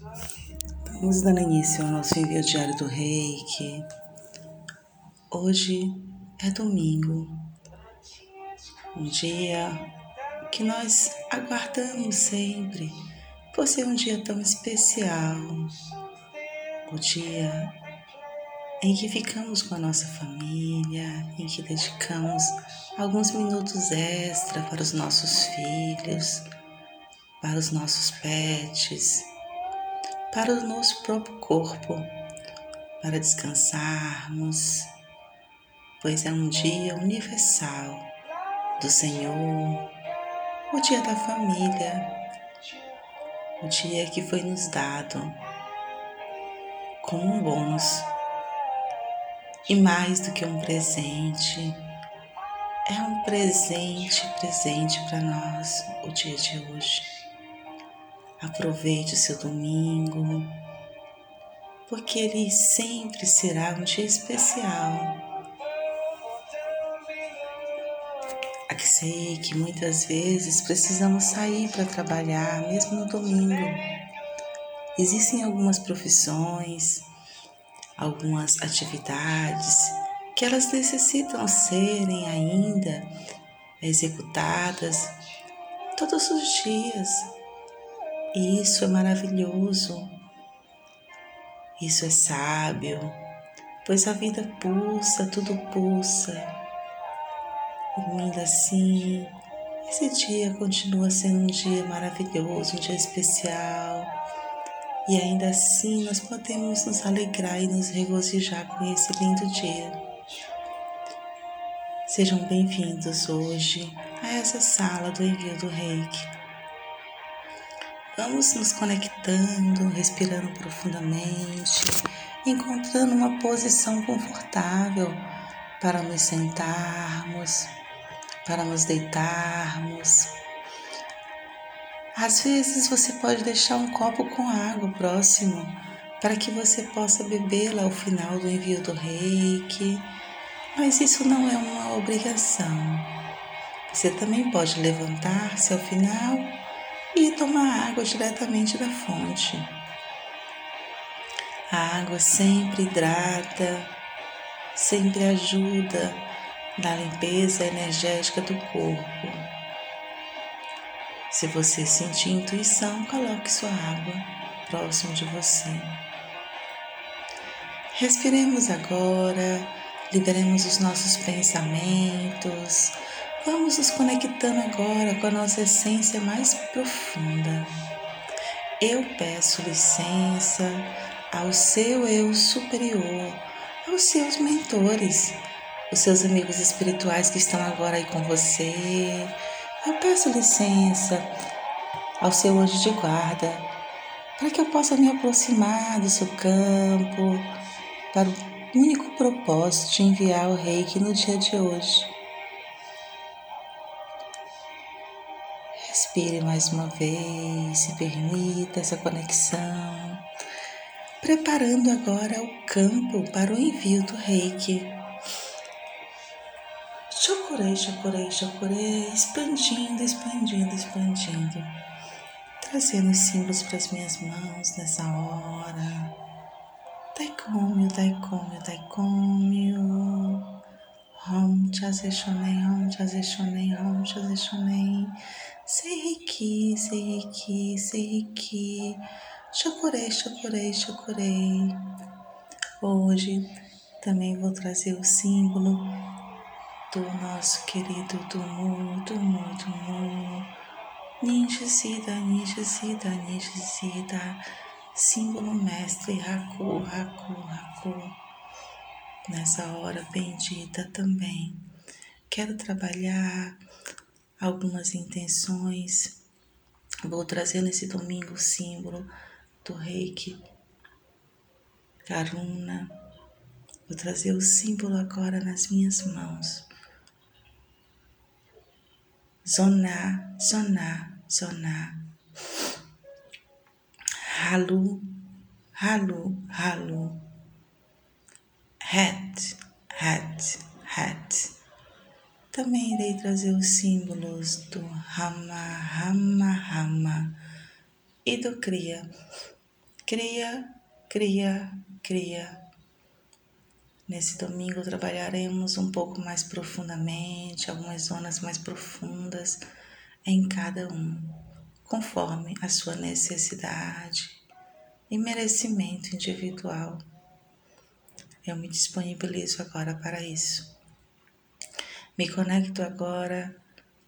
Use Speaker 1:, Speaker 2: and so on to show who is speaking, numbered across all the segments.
Speaker 1: Vamos dando início ao nosso envio diário do Reiki. Hoje é domingo, um dia que nós aguardamos sempre por ser um dia tão especial, o dia em que ficamos com a nossa família, em que dedicamos alguns minutos extra para os nossos filhos, para os nossos pets, para o nosso próprio corpo, para descansarmos, pois é um dia universal do Senhor, o dia da família, o dia que foi nos dado como bônus e mais do que um presente é um presente, presente para nós o dia de hoje. Aproveite o seu domingo, porque ele sempre será um dia especial. Aqui sei que muitas vezes precisamos sair para trabalhar, mesmo no domingo. Existem algumas profissões, algumas atividades que elas necessitam serem ainda executadas todos os dias. Isso é maravilhoso. Isso é sábio, pois a vida pulsa, tudo pulsa. E ainda assim, esse dia continua sendo um dia maravilhoso, um dia especial. E ainda assim nós podemos nos alegrar e nos regozijar com esse lindo dia. Sejam bem-vindos hoje a essa sala do envio do Reiki. Vamos nos conectando, respirando profundamente, encontrando uma posição confortável para nos sentarmos, para nos deitarmos. Às vezes você pode deixar um copo com água próximo para que você possa bebê-la ao final do envio do reiki mas isso não é uma obrigação. Você também pode levantar-se ao final e tomar água diretamente da fonte. A água sempre hidrata, sempre ajuda na limpeza energética do corpo. Se você sentir intuição, coloque sua água próximo de você. Respiremos agora liberemos os nossos pensamentos. Vamos nos conectando agora com a nossa essência mais profunda. Eu peço licença ao seu eu superior, aos seus mentores, os seus amigos espirituais que estão agora aí com você. Eu peço licença ao seu anjo de guarda para que eu possa me aproximar do seu campo para o único propósito de enviar o reiki no dia de hoje. Respire mais uma vez, se permita essa conexão, preparando agora o campo para o envio do reiki. Chocorei, chocorei, chocorei, expandindo, expandindo, expandindo, trazendo os símbolos para as minhas mãos nessa hora Daikomyo, Daikomyo, Daikomyo. Hom Chaze Shonen, Hom Chaze Shonen, Hom Chaze Shonen. Seiki, Seiki, Seiki. Chocorei, chocorei, chocorei. Hoje também vou trazer o símbolo do nosso querido Tumu, Tumu, Tumu. Ninjizida, Ninjizida, Ninjizida símbolo mestre Haku, Haku, Haku. Nessa hora bendita também. Quero trabalhar algumas intenções. Vou trazer nesse domingo o símbolo do reiki Karuna. Vou trazer o símbolo agora nas minhas mãos. Zoná, zoná, zoná. Halu, halu, halu. Hat, hat, hat. Também irei trazer os símbolos do Rama, Rama, Rama e do Kriya. Cria, cria, cria. Nesse domingo trabalharemos um pouco mais profundamente, algumas zonas mais profundas em cada um, conforme a sua necessidade e merecimento individual. Eu me disponibilizo agora para isso. Me conecto agora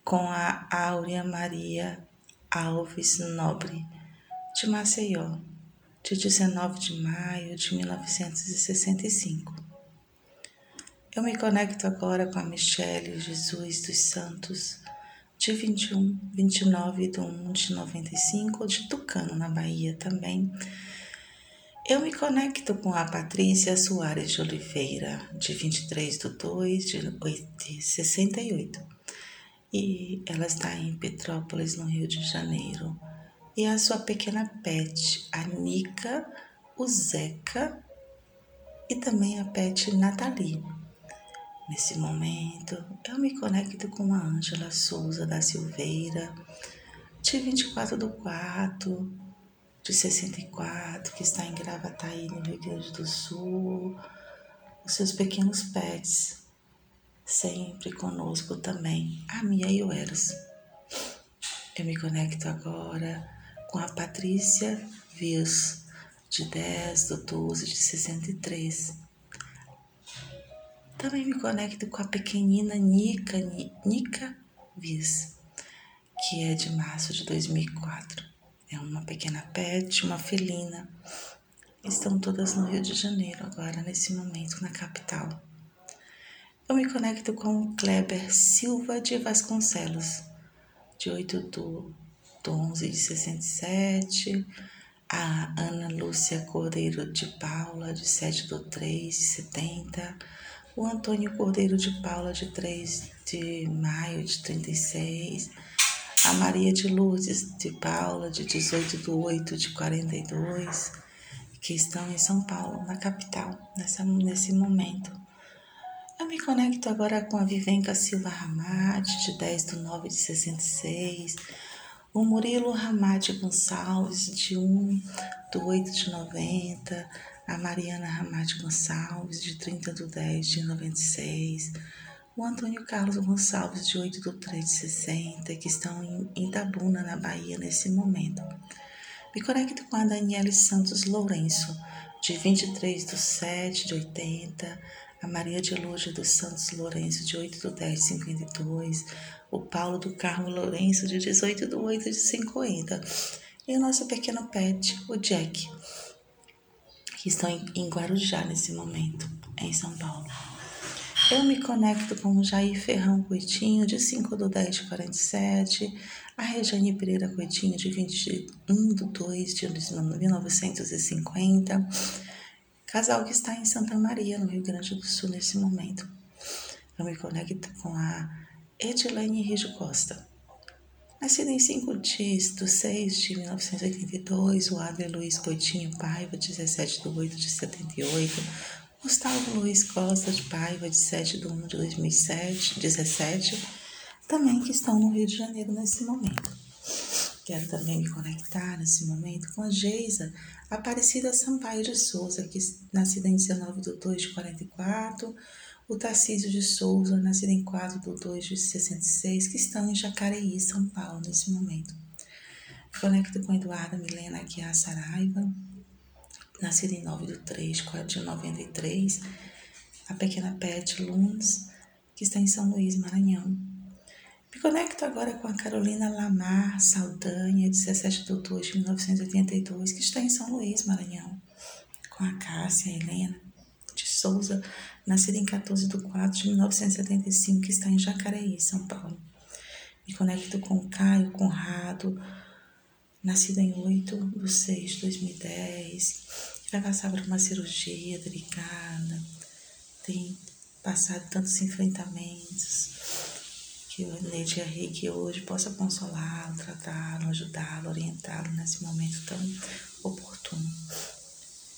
Speaker 1: com a Áurea Maria Alves Nobre, de Maceió, de 19 de maio de 1965. Eu me conecto agora com a Michele Jesus dos Santos, de 21, 29 de 1 de 95, de Tucano, na Bahia também. Eu me conecto com a Patrícia Soares de Oliveira, de 23 de 2 de 68 e ela está em Petrópolis, no Rio de Janeiro. E a sua pequena pet, a Nica, o Zeca e também a pet Nathalie. Nesse momento, eu me conecto com a Ângela Souza da Silveira, de 24 do 4, de 64, que está em Gravataí, no Rio Grande do Sul. Os seus pequenos pets, sempre conosco também, a Mia e o Eros. Eu me conecto agora com a Patrícia Vils, de 10 do 12 de 63. Também me conecto com a pequenina Nica, Nica Viz, que é de março de 2004. É uma pequena pet, uma felina. Estão todas no Rio de Janeiro agora, nesse momento, na capital. Eu me conecto com o Kleber Silva de Vasconcelos, de 8 do, do 11 de 67, a Ana Lúcia Cordeiro de Paula, de 7 do 3 de 70, o Antônio Cordeiro de Paula, de 3 de maio de 36, a Maria de Lourdes de Paula, de 18 do 8 de 42, que estão em São Paulo, na capital, nessa, nesse momento. Eu me conecto agora com a Vivenca Silva Ramade, de 10 de 9 de 66, o Murilo Ramade Gonçalves, de 1 de 8 de 90, a Mariana Ramade Gonçalves, de 30 de 10 de 96, o Antônio Carlos Gonçalves, de 8 de 3 de 60, que estão em Itabuna, na Bahia, nesse momento. Me conecto com a Daniele Santos Lourenço, de 23 de 7 de 80, a Maria de Lourdes dos Santos Lourenço, de 8 do 10 de 52, o Paulo do Carmo Lourenço, de 18 do 8 de 50, e o nosso pequeno pet, o Jack, que estão em Guarujá nesse momento, em São Paulo. Eu me conecto com o Jair Ferrão Coitinho, de 5 do 10 de 47, a Rejane Pereira Coitinho, de 21 do 2 de 1950, Casal que está em Santa Maria, no Rio Grande do Sul, nesse momento. Eu me conecto com a Edilene Rijo Costa. Nascida em 5 de 6 de 1982, o Adler Luiz Coitinho Paiva, 17 de 8 de 78, Gustavo Luiz Costa de Paiva, de 7 de 1 de 2007, 17, também que estão no Rio de Janeiro nesse momento. Quero também me conectar nesse momento com a Geisa Aparecida Sampaio de Souza, que nascida em 19 de 2 de 44, o Tarcísio de Souza, nascido em 4 de 2 de 66, que estão em Jacareí, São Paulo, nesse momento. Me conecto com Eduarda Milena Aguiar Saraiva, nascida em 9 de 3 de 93, a pequena Pet Lunes, que está em São Luís, Maranhão. Me conecto agora com a Carolina Lamar Saldanha, 17 de outubro de 1982, que está em São Luís, Maranhão. Com a Cássia Helena de Souza, nascida em 14 de 4 de 1975, que está em Jacareí, São Paulo. Me conecto com o Caio Conrado, nascido em 8 de 6 de 2010, que vai passar por uma cirurgia delicada, tem passado tantos enfrentamentos que a energia reiki hoje possa consolá-lo, tratá-lo, ajudá-lo, orientá-lo nesse momento tão oportuno.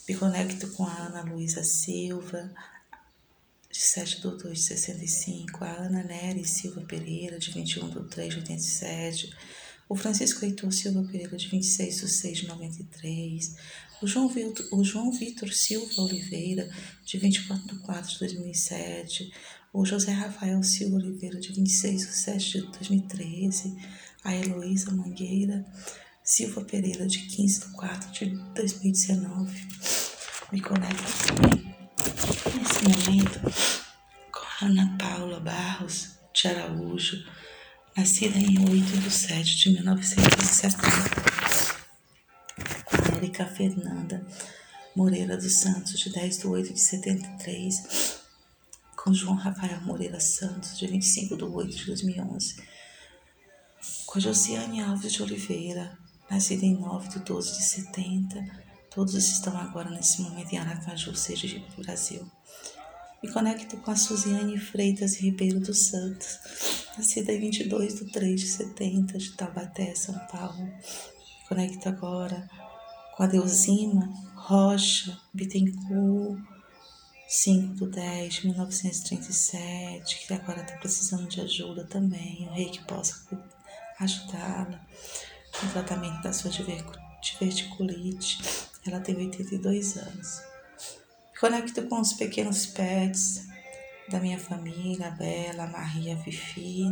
Speaker 1: Me conecto com a Ana Luísa Silva, de 7 de 2 de 65, a Ana Nery Silva Pereira, de 21 de 3 de 87, o Francisco Heitor Silva Pereira, de 26 de 6 de 93, o João, Vitor, o João Vitor Silva Oliveira, de 24 de 4 de 2007, o José Rafael Silva Oliveira, de 26 de 7 de 2013, a Heloísa Mangueira Silva Pereira, de 15 de 4 de 2019. Me conecto nesse momento, com a Ana Paula Barros de Araújo, nascida em 8 de 7 de 1970, com a Erika Fernanda Moreira dos Santos, de 10 de 8 de 73, com João Rafael Moreira Santos, de 25 de 8 de 2011, com Josiane Alves de Oliveira, nascida em 9 de 12 de 70, todos estão agora nesse momento em Aracaju, Sergipe, Brasil. Me conecto com a Suziane Freitas Ribeiro dos Santos, nascida em 22 de 3 de 70, de Taubaté, São Paulo. Me conecto agora com a Deusima Rocha Bittencourt, 5 de 10 de 1937, que agora está precisando de ajuda também. O rei que possa ajudá-la no tratamento da sua diverticulite. Ela tem 82 anos. Conecto com os pequenos pets da minha família, a Bela, a Maria, a Fifi.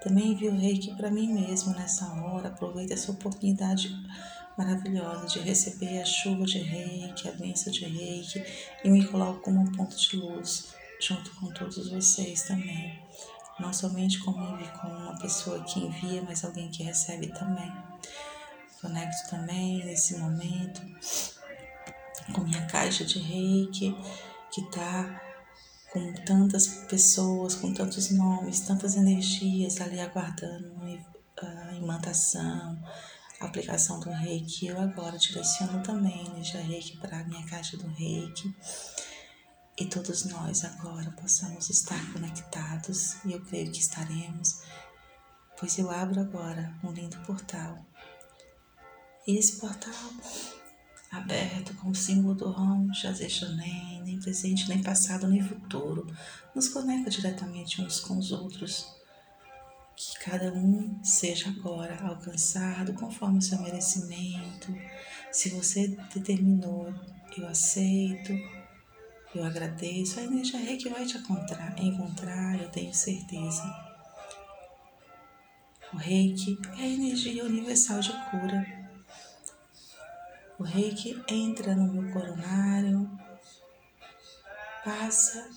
Speaker 1: Também envio reiki para mim mesmo nessa hora. Aproveito essa oportunidade maravilhosa de receber a chuva de reiki, a bênção de reiki e me coloco como um ponto de luz junto com todos vocês também. Não somente como, como uma pessoa que envia, mas alguém que recebe também. Conecto também nesse momento com minha caixa de reiki, que está com tantas pessoas, com tantos nomes, tantas energias ali aguardando a imantação, a aplicação do reiki. Eu agora direciono também energia reiki para a minha caixa do reiki. E todos nós agora possamos estar conectados, e eu creio que estaremos, pois eu abro agora um lindo portal. E esse portal aberto com o símbolo do Rom Jazechonem, nem presente, nem passado, nem futuro, nos conecta diretamente uns com os outros. Que cada um seja agora alcançado conforme o seu merecimento. Se você determinou, eu aceito, eu agradeço, a energia rei que vai te encontrar, encontrar, eu tenho certeza. O reiki é a energia universal de cura o reiki entra no meu coronário, passa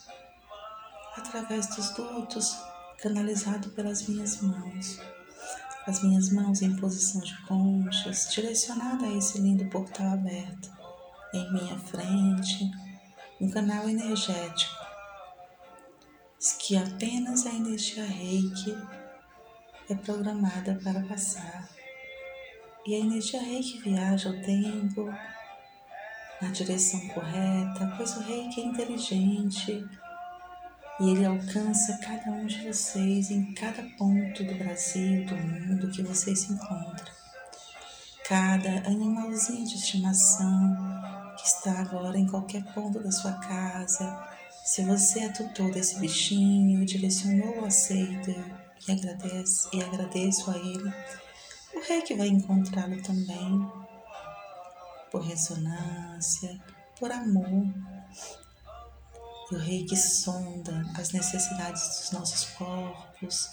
Speaker 1: através dos dutos, canalizado pelas minhas mãos. As minhas mãos em posição de conchas, direcionada a esse lindo portal aberto. Em minha frente, um canal energético, que apenas a energia reiki é programada para passar. E a energia reiki viaja o tempo na direção correta, pois o reiki é inteligente e ele alcança cada um de vocês em cada ponto do Brasil, do mundo que vocês se encontram. Cada animalzinho de estimação que está agora em qualquer ponto da sua casa, se você é tutor desse bichinho, direcionou o aceito e agradece e agradeço a ele o reiki vai encontrá-lo também. Por ressonância, por amor. E o reiki sonda as necessidades dos nossos corpos,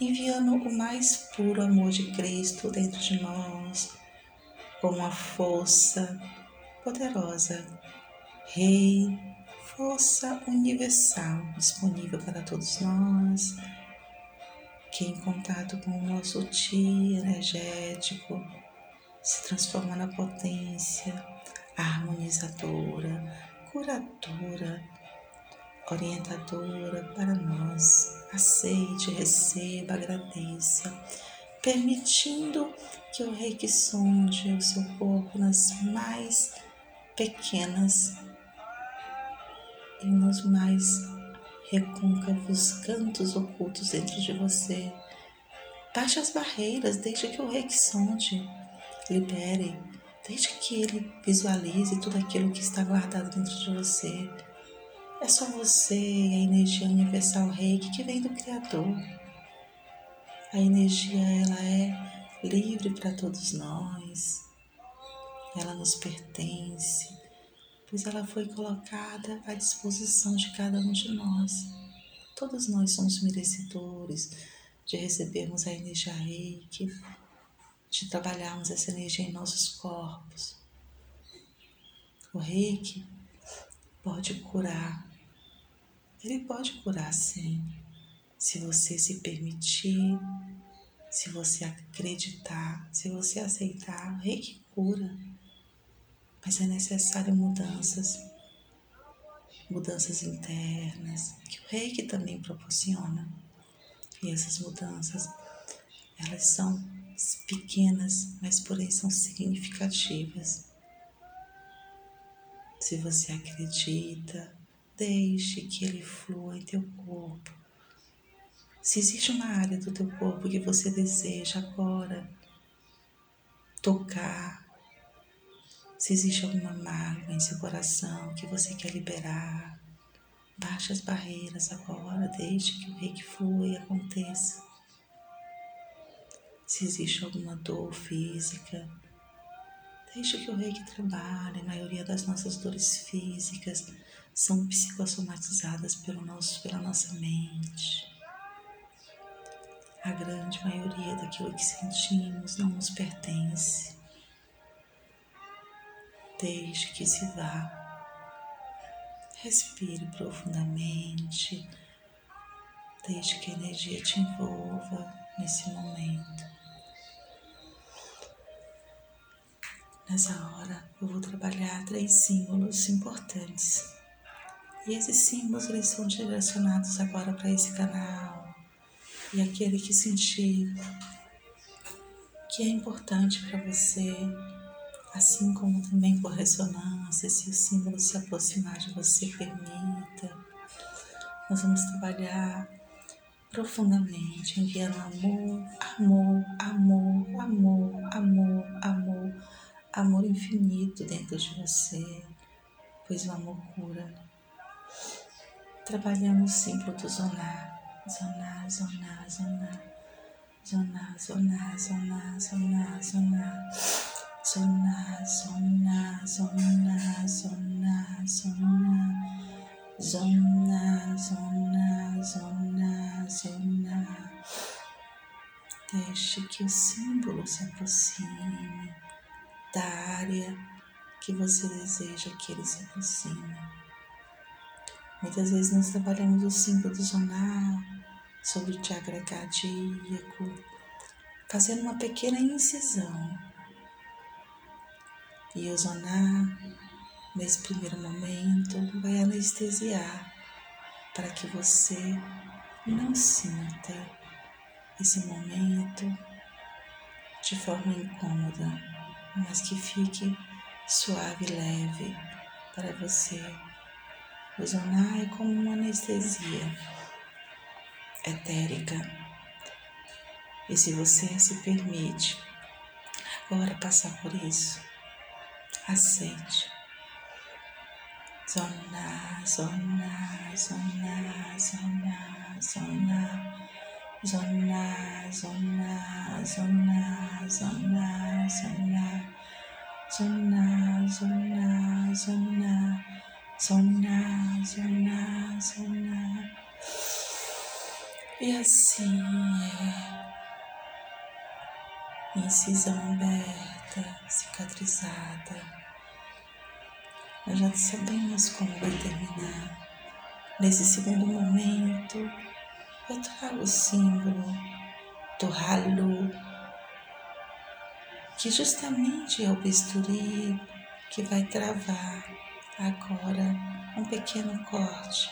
Speaker 1: enviando o mais puro amor de Cristo dentro de nós, com uma força poderosa, Rei, força universal disponível para todos nós que em contato com o nosso Ti energético se transforma na potência harmonizadora, curadora, orientadora para nós. Aceite, receba, agradeça, permitindo que o Reiki sonde o seu corpo nas mais pequenas e nos mais recôncavos cantos ocultos dentro de você. Baixe as barreiras, deixe que o reiki sonde, libere, deixe que ele visualize tudo aquilo que está guardado dentro de você. É só você e a energia universal reiki que vem do Criador. A energia ela é livre para todos nós. Ela nos pertence, pois ela foi colocada à disposição de cada um de nós. Todos nós somos merecedores de recebermos a energia reiki, de trabalharmos essa energia em nossos corpos. O reiki pode curar, ele pode curar sim, se você se permitir, se você acreditar, se você aceitar, o reiki cura. Mas é necessário mudanças, mudanças internas, que o reiki também proporciona. E essas mudanças, elas são pequenas, mas porém são significativas. Se você acredita, deixe que ele flua em teu corpo. Se existe uma área do teu corpo que você deseja agora tocar, se existe alguma mágoa em seu coração que você quer liberar, baixe as barreiras agora, deixe que o reiki flua e aconteça. Se existe alguma dor física, deixe que o reiki trabalhe. A maioria das nossas dores físicas são psicossomatizadas pelo nosso, pela nossa mente. A grande maioria daquilo que sentimos não nos pertence. Deixe que se vá. Respire profundamente. Deixe que a energia te envolva nesse momento. Nessa hora eu vou trabalhar três símbolos importantes. E esses símbolos eles são direcionados agora para esse canal. E aquele que sentir que é importante para você assim como também por ressonância, se o símbolo se aproximar de você, permita. Nós vamos trabalhar profundamente, enviando amor, amor, amor, amor, amor, amor, amor infinito dentro de você, pois o amor cura. Trabalhando o símbolo do zonar, zonar, zonar, zonar, zonar, zonar, zonar, zonar, zonar. Sonna, sonna, sonna, sonna, sonna. Zona, zona, zona, zona. Deixe que o símbolo se aproxime da área que você deseja que ele se aproxime. Muitas vezes nós trabalhamos o símbolo zonar sobre o chakra cardíaco, fazendo uma pequena incisão e o zonar, nesse primeiro momento, vai anestesiar para que você não sinta esse momento de forma incômoda, mas que fique suave e leve para você. O zonar é como uma anestesia etérica. E se você se permite agora passar por isso, aceite. Zona, zona, zona, zona, zona, zona, zona, zona, zona, zona, zona, zona, zona, zona, zona, zona. E assim é. Incisão aberta, cicatrizada nós já sabemos como vai terminar. Nesse segundo momento, eu trago o símbolo do ralo, que justamente é o bisturi que vai travar agora um pequeno corte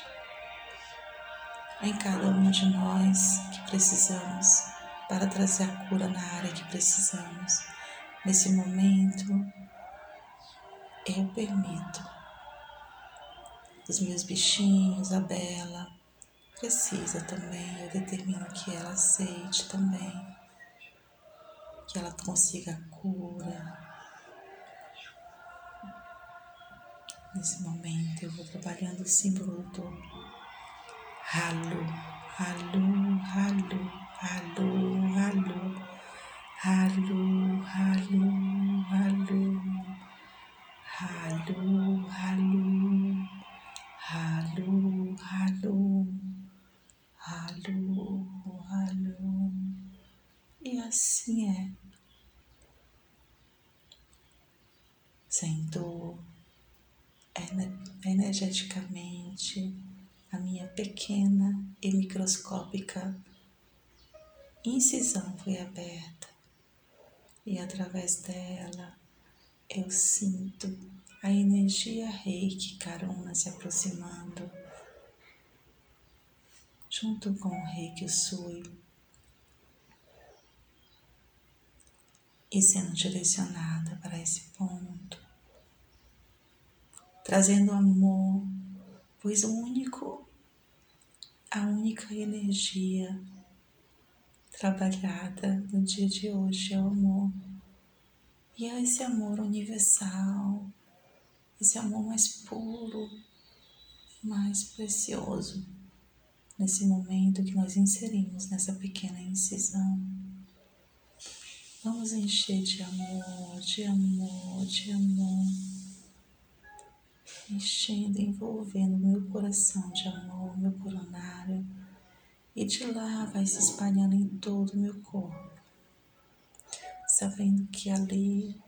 Speaker 1: em cada um de nós que precisamos para trazer a cura na área que precisamos. Nesse momento, eu permito. Os meus bichinhos, a Bela, precisa também, eu determino que ela aceite também, que ela consiga a cura. Nesse momento eu vou trabalhando o símbolo do ralo, ralo, ralo, ralo, ralo, Halu, halu, halu, halu, halu, halu, halu, halu, halu, E assim é. Sentou energeticamente a minha pequena e microscópica incisão foi aberta e através dela eu sinto a energia reiki carona se aproximando junto com o reiki sui. E sendo direcionada para esse ponto, trazendo amor, pois o único, a única energia trabalhada no dia de hoje é o amor. E é esse amor universal, esse amor mais puro, mais precioso, nesse momento que nós inserimos nessa pequena incisão. Vamos encher de amor, de amor, de amor, enchendo, envolvendo meu coração de amor, meu coronário e de lá vai se espalhando em todo o meu corpo, sabendo que ali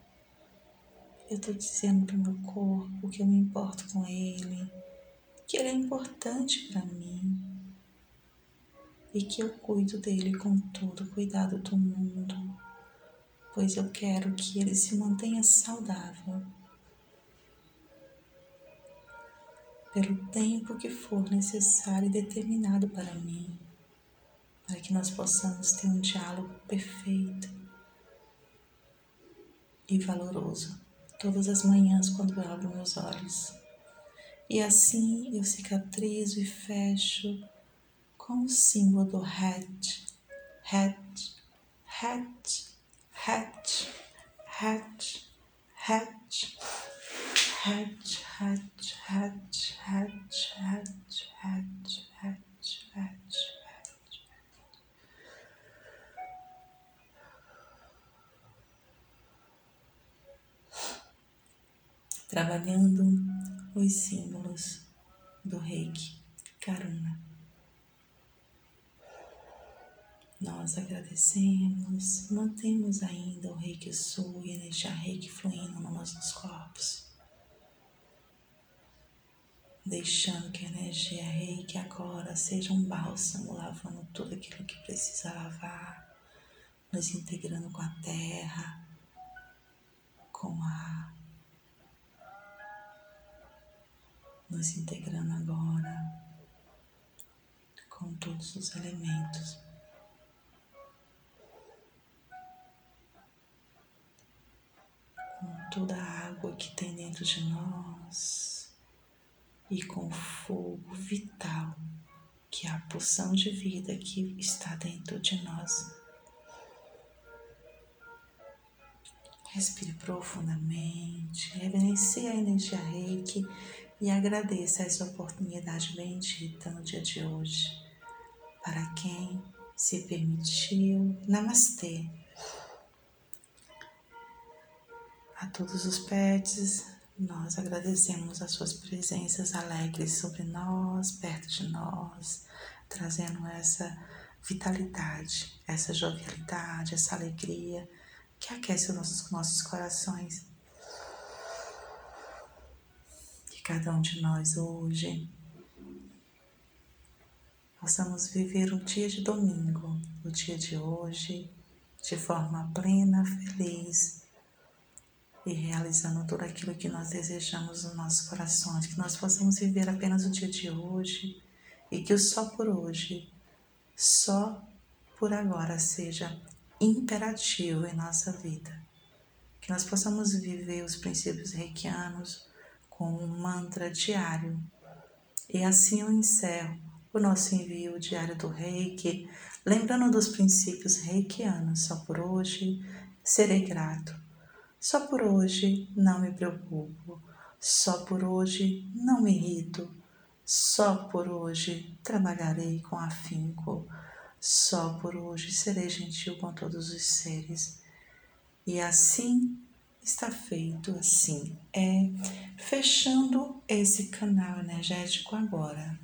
Speaker 1: eu estou dizendo para o meu corpo que eu me importo com ele, que ele é importante para mim e que eu cuido dele com todo o cuidado do mundo, pois eu quero que ele se mantenha saudável. Pelo tempo que for necessário e determinado para mim para que nós possamos ter um diálogo perfeito e valoroso todas as manhãs quando eu abro meus olhos. E assim eu cicatrizo e fecho com o símbolo do hatch, hatch, hatch, hatch, hatch, hatch, hatch, hatch, hatch, hatch, hatch, hatch, trabalhando os símbolos do reiki Karuna. Nós agradecemos, mantemos ainda o reiki sul e energia reiki fluindo nos nossos corpos, deixando que a energia reiki agora seja um bálsamo, lavando tudo aquilo que precisa lavar, nos integrando com a terra, com a nos integrando agora com todos os elementos. Com toda a água que tem dentro de nós e com o fogo vital, que é a pulsão de vida que está dentro de nós. Respire profundamente, reverencie a energia reiki e agradeça essa oportunidade bendita no dia de hoje. Para quem se permitiu, Namastê. A todos os pets, nós agradecemos as suas presenças alegres sobre nós, perto de nós, trazendo essa vitalidade, essa jovialidade, essa alegria que aquece os nossos, nossos corações cada um de nós hoje possamos viver o dia de domingo, o dia de hoje, de forma plena, feliz e realizando tudo aquilo que nós desejamos nos nossos corações, que nós possamos viver apenas o dia de hoje e que o só por hoje, só por agora seja imperativo em nossa vida. Que nós possamos viver os princípios reikianos com um mantra diário. E assim eu encerro o nosso envio diário do Reiki, lembrando dos princípios reikianos. Só por hoje serei grato. Só por hoje não me preocupo. Só por hoje não me irrito. Só por hoje trabalharei com afinco. Só por hoje serei gentil com todos os seres. E assim está feito, assim é, fechando esse canal energético agora.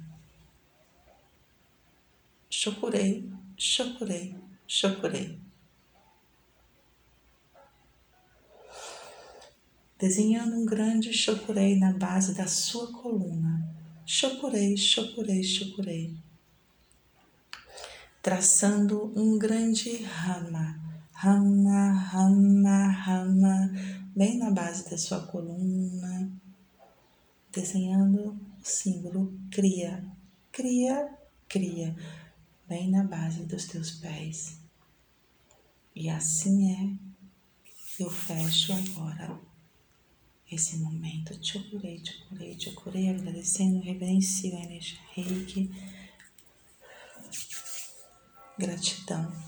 Speaker 1: Chocurei, chocurei, chocurei. Desenhando um grande chocurei na base da sua coluna. Chocurei, chocurei, chocurei. Traçando um grande rama, rama, rama, rama, bem na base da sua coluna. Desenhando o símbolo cria, cria, cria bem na base dos teus pés. E assim é, eu fecho agora esse momento. Te curei, te curei, te curei, agradecendo, reverencio a energia reiki. Gratidão.